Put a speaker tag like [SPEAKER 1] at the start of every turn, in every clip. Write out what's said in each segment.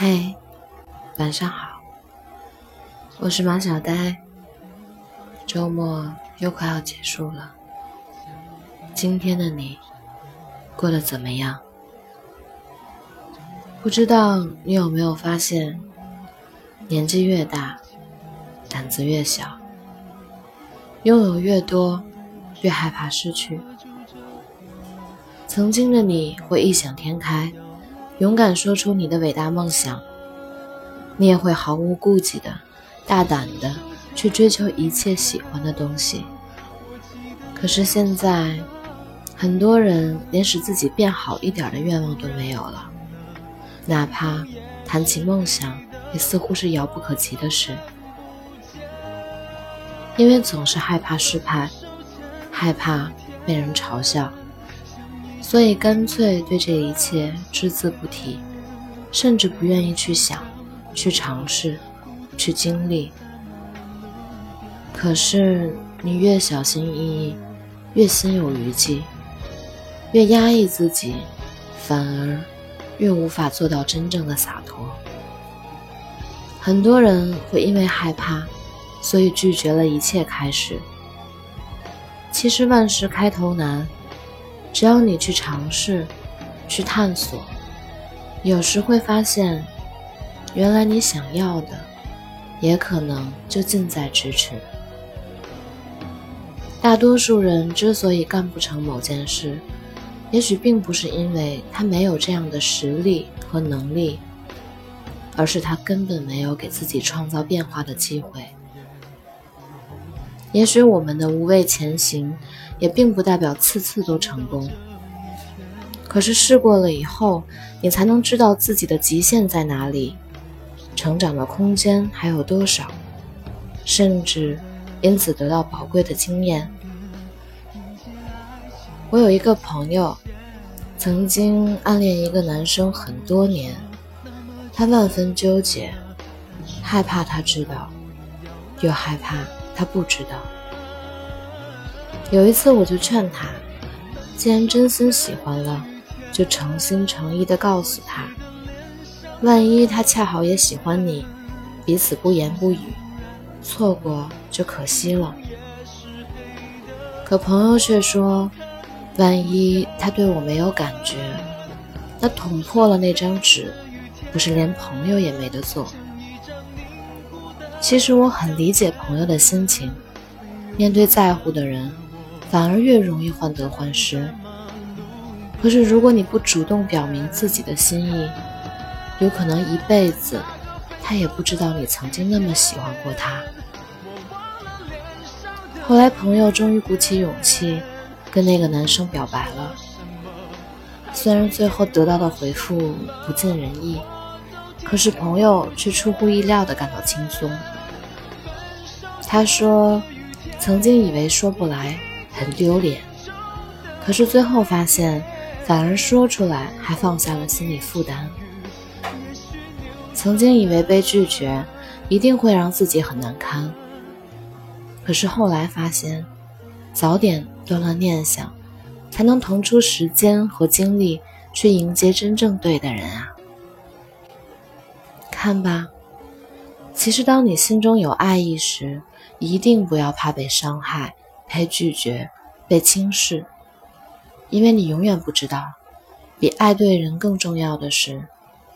[SPEAKER 1] 嗨晚上好，我是马小呆。周末又快要结束了，今天的你过得怎么样？不知道你有没有发现，年纪越大，胆子越小，拥有越多，越害怕失去。曾经的你会异想天开，勇敢说出你的伟大梦想。你也会毫无顾忌的、大胆的去追求一切喜欢的东西。可是现在，很多人连使自己变好一点的愿望都没有了，哪怕谈起梦想，也似乎是遥不可及的事。因为总是害怕失败，害怕被人嘲笑，所以干脆对这一切只字不提，甚至不愿意去想。去尝试，去经历。可是你越小心翼翼，越心有余悸，越压抑自己，反而越无法做到真正的洒脱。很多人会因为害怕，所以拒绝了一切开始。其实万事开头难，只要你去尝试，去探索，有时会发现。原来你想要的，也可能就近在咫尺。大多数人之所以干不成某件事，也许并不是因为他没有这样的实力和能力，而是他根本没有给自己创造变化的机会。也许我们的无畏前行，也并不代表次次都成功。可是试过了以后，你才能知道自己的极限在哪里。成长的空间还有多少？甚至因此得到宝贵的经验。我有一个朋友，曾经暗恋一个男生很多年，他万分纠结，害怕他知道，又害怕他不知道。有一次，我就劝他，既然真心喜欢了，就诚心诚意地告诉他。万一他恰好也喜欢你，彼此不言不语，错过就可惜了。可朋友却说，万一他对我没有感觉，那捅破了那张纸，不是连朋友也没得做。其实我很理解朋友的心情，面对在乎的人，反而越容易患得患失。可是如果你不主动表明自己的心意，有可能一辈子，他也不知道你曾经那么喜欢过他。后来，朋友终于鼓起勇气跟那个男生表白了。虽然最后得到的回复不尽人意，可是朋友却出乎意料的感到轻松。他说：“曾经以为说不来很丢脸，可是最后发现，反而说出来还放下了心理负担。”曾经以为被拒绝一定会让自己很难堪，可是后来发现，早点断了念想，才能腾出时间和精力去迎接真正对的人啊！看吧，其实当你心中有爱意时，一定不要怕被伤害、被拒绝、被轻视，因为你永远不知道，比爱对人更重要的是。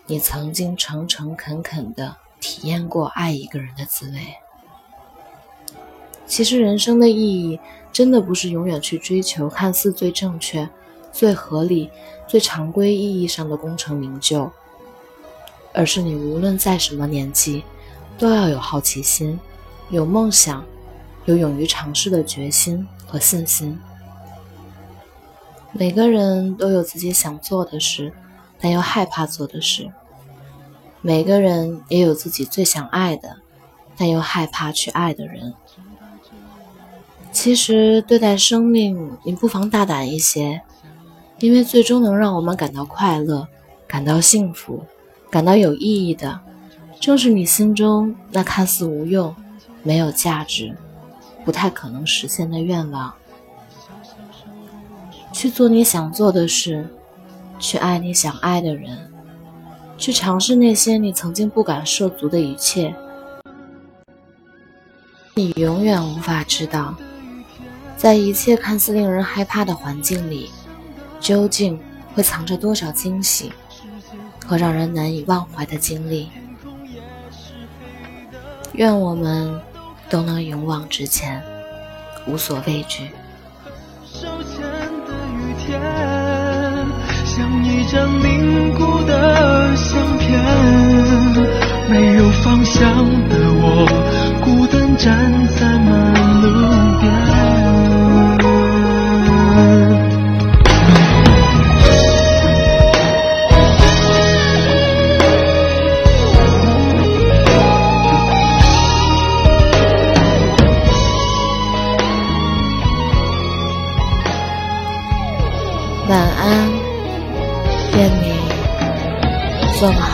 [SPEAKER 1] 你曾经诚诚恳恳地体验过爱一个人的滋味。其实人生的意义，真的不是永远去追求看似最正确、最合理、最常规意义上的功成名就，而是你无论在什么年纪，都要有好奇心、有梦想、有勇于尝试的决心和信心。每个人都有自己想做的事。但又害怕做的事。每个人也有自己最想爱的，但又害怕去爱的人。其实对待生命，你不妨大胆一些，因为最终能让我们感到快乐、感到幸福、感到有意义的，正是你心中那看似无用、没有价值、不太可能实现的愿望。去做你想做的事。去爱你想爱的人，去尝试那些你曾经不敢涉足的一切。你永远无法知道，在一切看似令人害怕的环境里，究竟会藏着多少惊喜和让人难以忘怀的经历。愿我们都能勇往直前，无所畏惧。像一张凝固的相片，没有方向的我，孤单站安，愿你做个好。